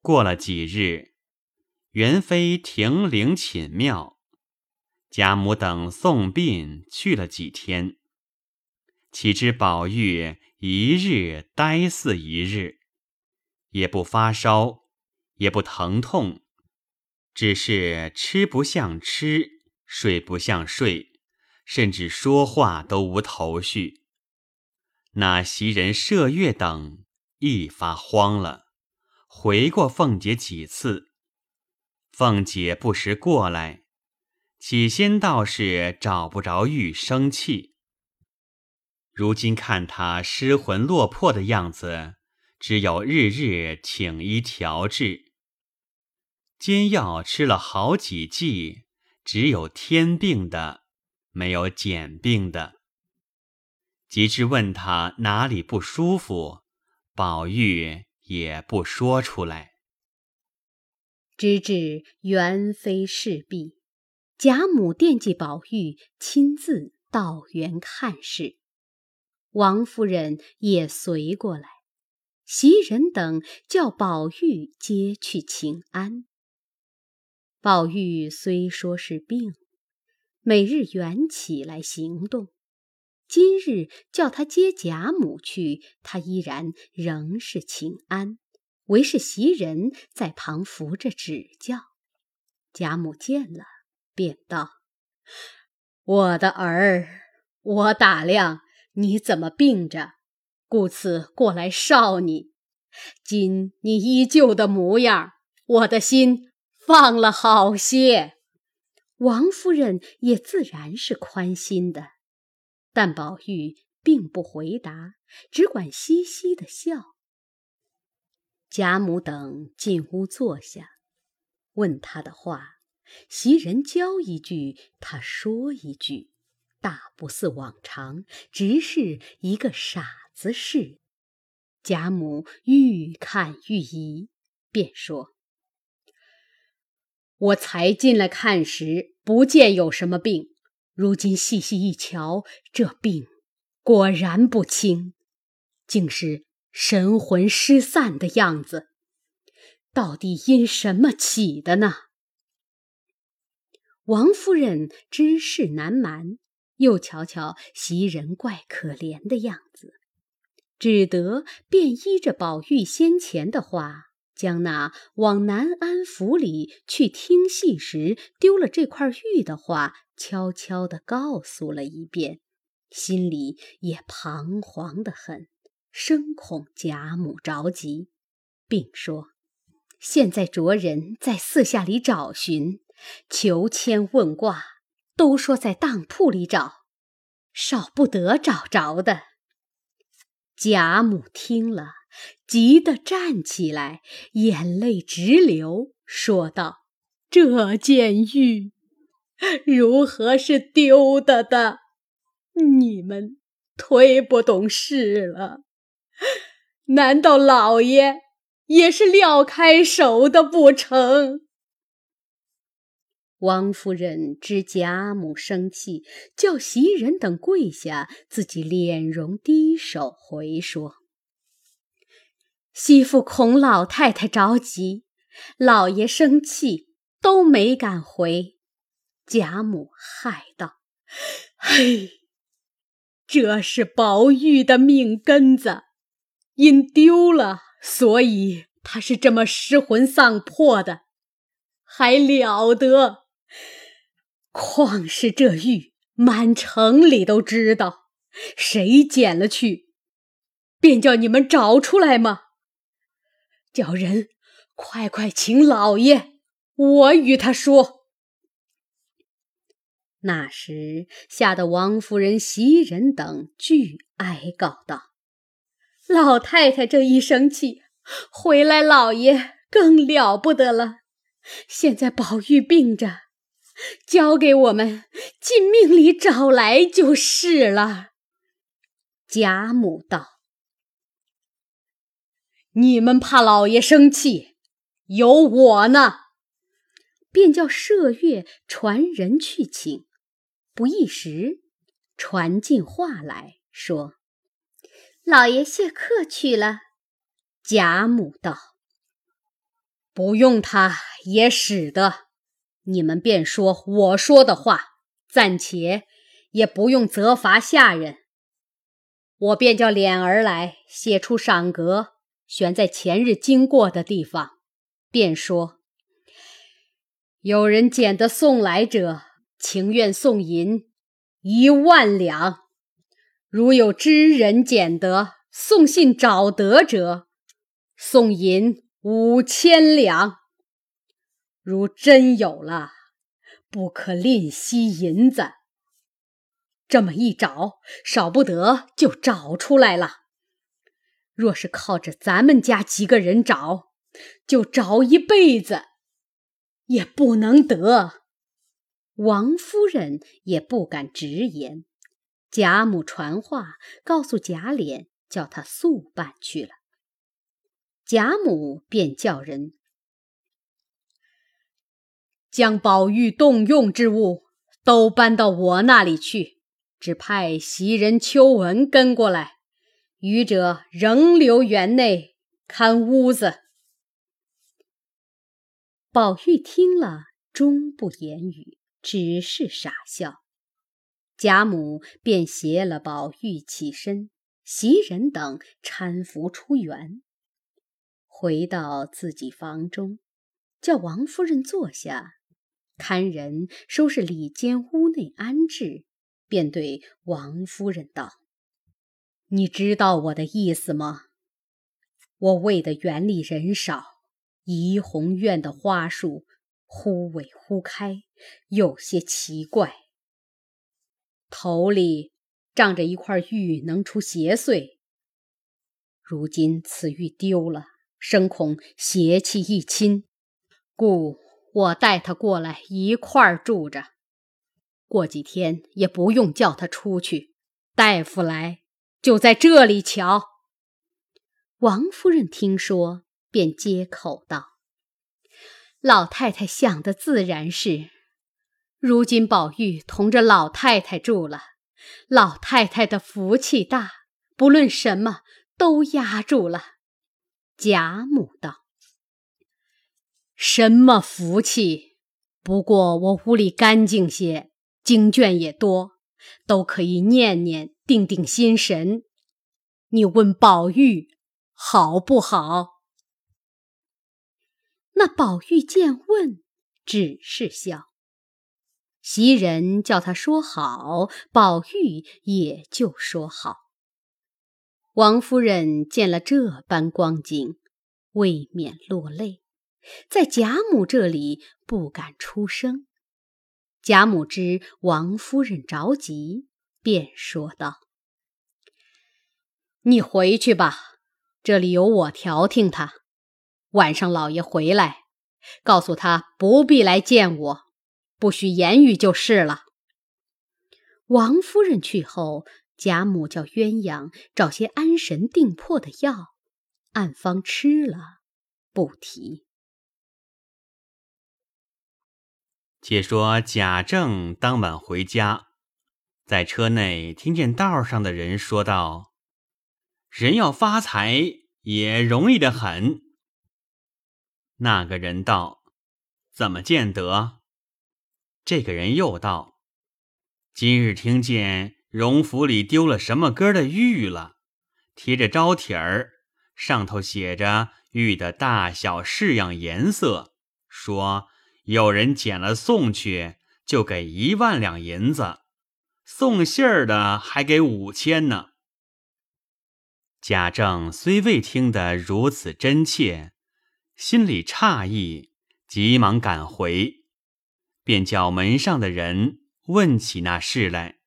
过了几日，元妃停灵寝庙，贾母等送殡去了几天。岂知宝玉一日呆似一日，也不发烧，也不疼痛，只是吃不像吃，睡不像睡，甚至说话都无头绪。那袭人、麝月等一发慌了，回过凤姐几次，凤姐不时过来，起先倒是找不着玉生气。如今看他失魂落魄的样子，只有日日请医调治。煎药吃了好几剂，只有添病的，没有减病的。及至问他哪里不舒服，宝玉也不说出来。直至元妃事毕，贾母惦记宝玉，亲自到园看事。王夫人也随过来，袭人等叫宝玉接去请安。宝玉虽说是病，每日原起来行动，今日叫他接贾母去，他依然仍是请安，唯是袭人在旁扶着指教。贾母见了，便道：“我的儿，我打量。”你怎么病着？故此过来少你。今你依旧的模样，我的心放了好些。王夫人也自然是宽心的，但宝玉并不回答，只管嘻嘻的笑。贾母等进屋坐下，问他的话，袭人教一句，他说一句。大不似往常，只是一个傻子似。贾母愈看愈疑，便说：“我才进来看时，不见有什么病。如今细细一瞧，这病果然不轻，竟是神魂失散的样子。到底因什么起的呢？”王夫人知事难瞒。又瞧瞧袭人怪可怜的样子，只得便依着宝玉先前的话，将那往南安府里去听戏时丢了这块玉的话，悄悄地告诉了一遍，心里也彷徨得很，生恐贾母着急，并说：“现在着人在四下里找寻，求签问卦。”都说在当铺里找，少不得找着的。贾母听了，急得站起来，眼泪直流，说道：“这件玉如何是丢的的？你们忒不懂事了。难道老爷也是撂开手的不成？”王夫人知贾母生气，叫袭人等跪下，自己脸容低首回说：“媳妇恐老太太着急，老爷生气，都没敢回。”贾母害道：“嘿，这是宝玉的命根子，因丢了，所以他是这么失魂丧魄的，还了得！”况是这玉，满城里都知道，谁捡了去，便叫你们找出来吗？叫人快快请老爷，我与他说。那时吓得王夫人、袭人等俱哀告道：“老太太这一生气，回来老爷更了不得了。现在宝玉病着。”交给我们，尽命里找来就是了。贾母道：“你们怕老爷生气，有我呢。”便叫麝月传人去请。不一时，传进话来说：“老爷谢客去了。”贾母道：“不用他也使得。你们便说我说的话，暂且也不用责罚下人。我便叫脸儿来写出赏格，悬在前日经过的地方，便说：有人捡得送来者，情愿送银一万两；如有知人捡得，送信找得者，送银五千两。如真有了，不可吝惜银子。这么一找，少不得就找出来了。若是靠着咱们家几个人找，就找一辈子也不能得。王夫人也不敢直言，贾母传话告诉贾琏，叫他速办去了。贾母便叫人。将宝玉动用之物都搬到我那里去，只派袭人、秋纹跟过来，余者仍留园内看屋子。宝玉听了，终不言语，只是傻笑。贾母便携了宝玉起身，袭人等搀扶出园，回到自己房中，叫王夫人坐下。看人收拾里间屋内安置，便对王夫人道：“你知道我的意思吗？我为的园里人少，怡红院的花树忽萎忽开，有些奇怪。头里仗着一块玉能出邪祟，如今此玉丢了，生恐邪气一侵，故。”我带他过来一块住着，过几天也不用叫他出去。大夫来就在这里瞧。王夫人听说，便接口道：“老太太想的自然是，如今宝玉同着老太太住了，老太太的福气大，不论什么都压住了。”贾母道。什么福气？不过我屋里干净些，经卷也多，都可以念念，定定心神。你问宝玉好不好？那宝玉见问，只是笑。袭人叫他说好，宝玉也就说好。王夫人见了这般光景，未免落泪。在贾母这里不敢出声，贾母知王夫人着急，便说道：“你回去吧，这里有我调停他。晚上老爷回来，告诉他不必来见我，不许言语就是了。”王夫人去后，贾母叫鸳鸯找些安神定魄的药，暗方吃了，不提。且说贾政当晚回家，在车内听见道上的人说道：“人要发财也容易的很。”那个人道：“怎么见得？”这个人又道：“今日听见荣府里丢了什么歌的玉了，贴着招帖儿，上头写着玉的大小、式样、颜色，说。”有人捡了送去，就给一万两银子；送信儿的还给五千呢。贾政虽未听得如此真切，心里诧异，急忙赶回，便叫门上的人问起那事来。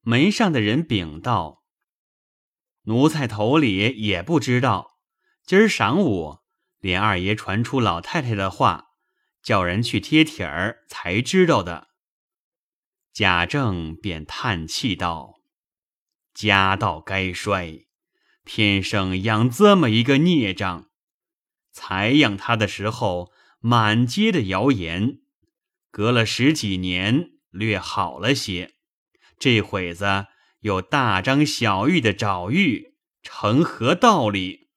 门上的人禀道：“奴才头里也不知道，今儿晌午，连二爷传出老太太的话。”叫人去贴帖儿，才知道的。贾政便叹气道：“家道该衰，天生养这么一个孽障。才养他的时候，满街的谣言；隔了十几年，略好了些。这会子又大张小玉的找玉，成何道理？”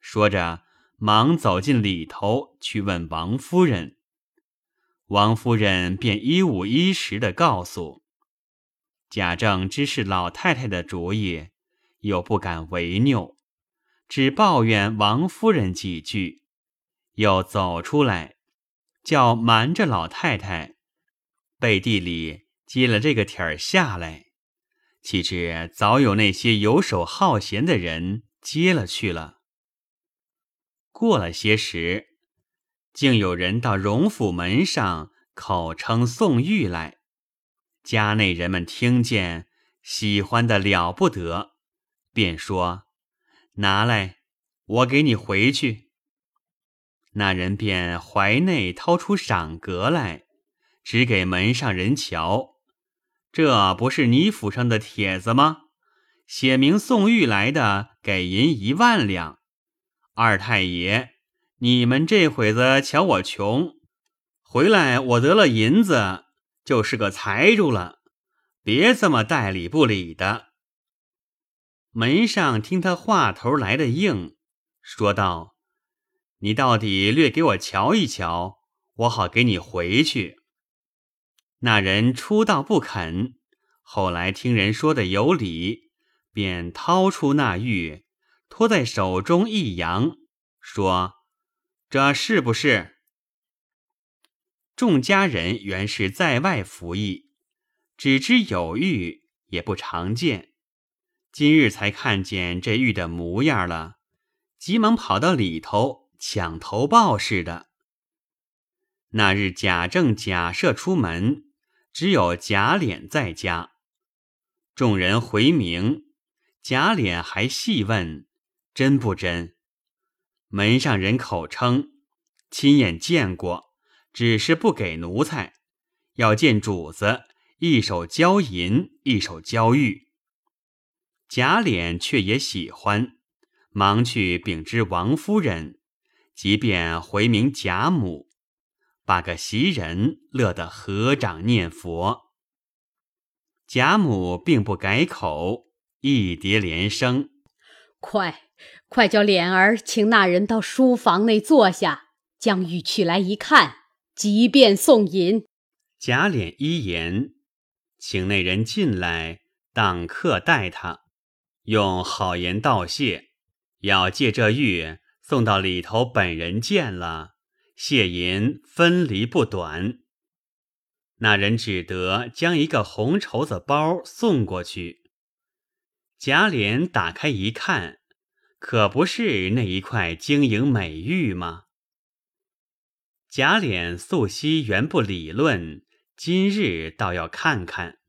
说着，忙走进里头去问王夫人。王夫人便一五一十的告诉贾政，知是老太太的主意，又不敢违拗，只抱怨王夫人几句，又走出来，叫瞒着老太太，背地里接了这个帖儿下来。岂知早有那些游手好闲的人接了去了。过了些时。竟有人到荣府门上口称送玉来，家内人们听见，喜欢的了不得，便说：“拿来，我给你回去。”那人便怀内掏出赏格来，指给门上人瞧：“这不是你府上的帖子吗？写明送玉来的，给银一万两。二太爷。”你们这会子瞧我穷，回来我得了银子，就是个财主了。别这么代理不理的。门上听他话头来的硬，说道：“你到底略给我瞧一瞧，我好给你回去。”那人初道不肯，后来听人说的有理，便掏出那玉，托在手中一扬，说。这是不是？众家人原是在外服役，只知有玉也不常见，今日才看见这玉的模样了，急忙跑到里头抢头报似的。那日贾政、贾赦出门，只有贾琏在家，众人回明，贾琏还细问：“真不真？”门上人口称亲眼见过，只是不给奴才，要见主子，一手交银，一手交玉。贾琏却也喜欢，忙去禀知王夫人，即便回名贾母，把个袭人乐得合掌念佛。贾母并不改口，一叠连声：“快！”快叫脸儿请那人到书房内坐下，将玉取来一看，即便送银。贾琏一言，请那人进来，当客待他，用好言道谢，要借这玉送到里头，本人见了，谢银分离不短。那人只得将一个红绸子包送过去。贾琏打开一看。可不是那一块晶莹美玉吗？贾琏素昔原不理论，今日倒要看看。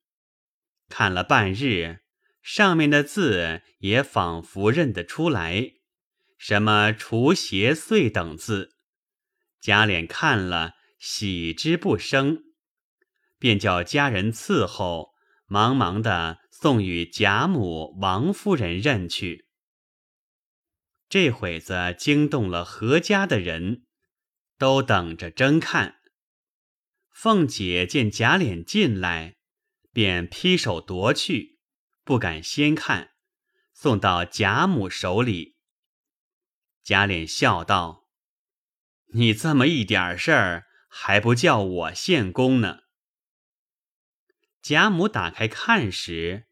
看了半日，上面的字也仿佛认得出来，什么“除邪祟”等字。贾琏看了，喜之不生，便叫家人伺候，忙忙的送与贾母、王夫人认去。这会子惊动了何家的人，都等着争看。凤姐见贾琏进来，便劈手夺去，不敢先看，送到贾母手里。贾琏笑道：“你这么一点事儿，还不叫我献功呢？”贾母打开看时，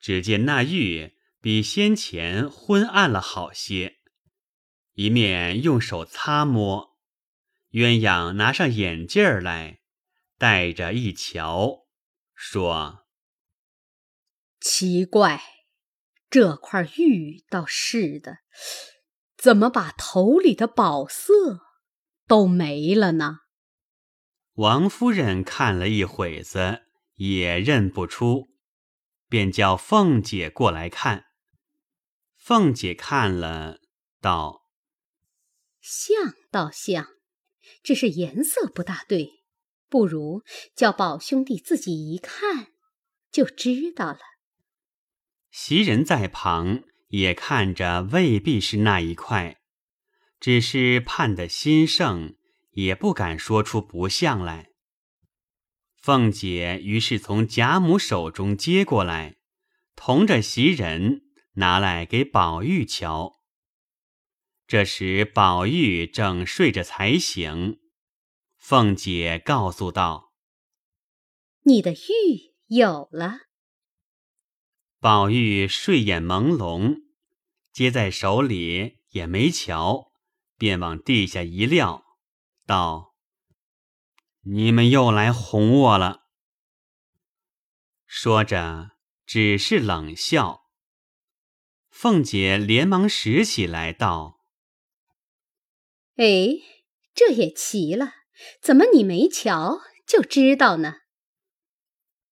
只见那玉。比先前昏暗了好些，一面用手擦摸，鸳鸯拿上眼镜来，戴着一瞧，说：“奇怪，这块玉倒是的，怎么把头里的宝色都没了呢？”王夫人看了一会子，也认不出，便叫凤姐过来看。凤姐看了，道：“像倒像，只是颜色不大对，不如叫宝兄弟自己一看，就知道了。”袭人在旁也看着，未必是那一块，只是盼得心盛，也不敢说出不像来。凤姐于是从贾母手中接过来，同着袭人。拿来给宝玉瞧。这时宝玉正睡着才醒，凤姐告诉道：“你的玉有了。”宝玉睡眼朦胧，接在手里也没瞧，便往地下一撂，道：“你们又来哄我了。”说着，只是冷笑。凤姐连忙拾起来，道：“哎，这也奇了，怎么你没瞧就知道呢？”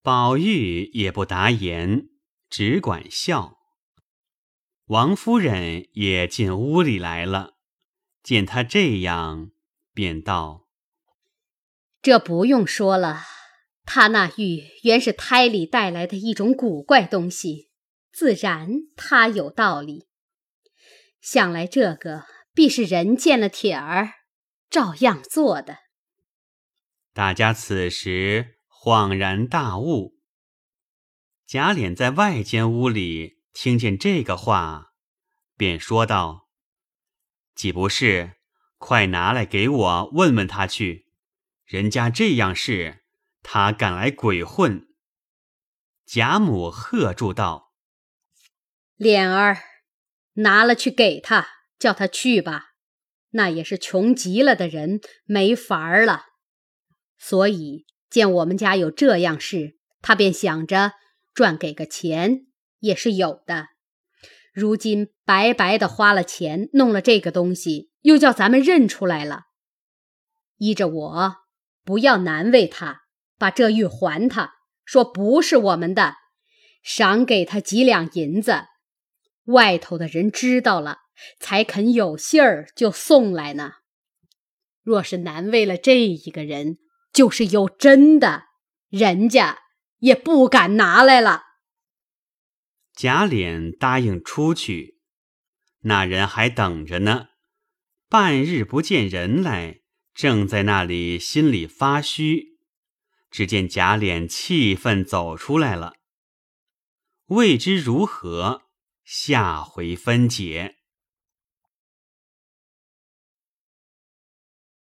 宝玉也不答言。只管笑。王夫人也进屋里来了，见他这样，便道：“这不用说了，他那玉原是胎里带来的一种古怪东西，自然他有道理。想来这个必是人见了铁儿，照样做的。”大家此时恍然大悟。贾琏在外间屋里听见这个话，便说道：“岂不是，快拿来给我问问他去。人家这样事，他敢来鬼混。”贾母喝住道：“脸儿，拿了去给他，叫他去吧。那也是穷极了的人，没法儿了。所以见我们家有这样事，他便想着。”赚给个钱也是有的，如今白白的花了钱弄了这个东西，又叫咱们认出来了。依着我，不要难为他，把这玉还他，说不是我们的，赏给他几两银子。外头的人知道了，才肯有信儿就送来呢。若是难为了这一个人，就是有真的，人家。也不敢拿来了。贾琏答应出去，那人还等着呢。半日不见人来，正在那里心里发虚。只见贾琏气愤走出来了，未知如何，下回分解。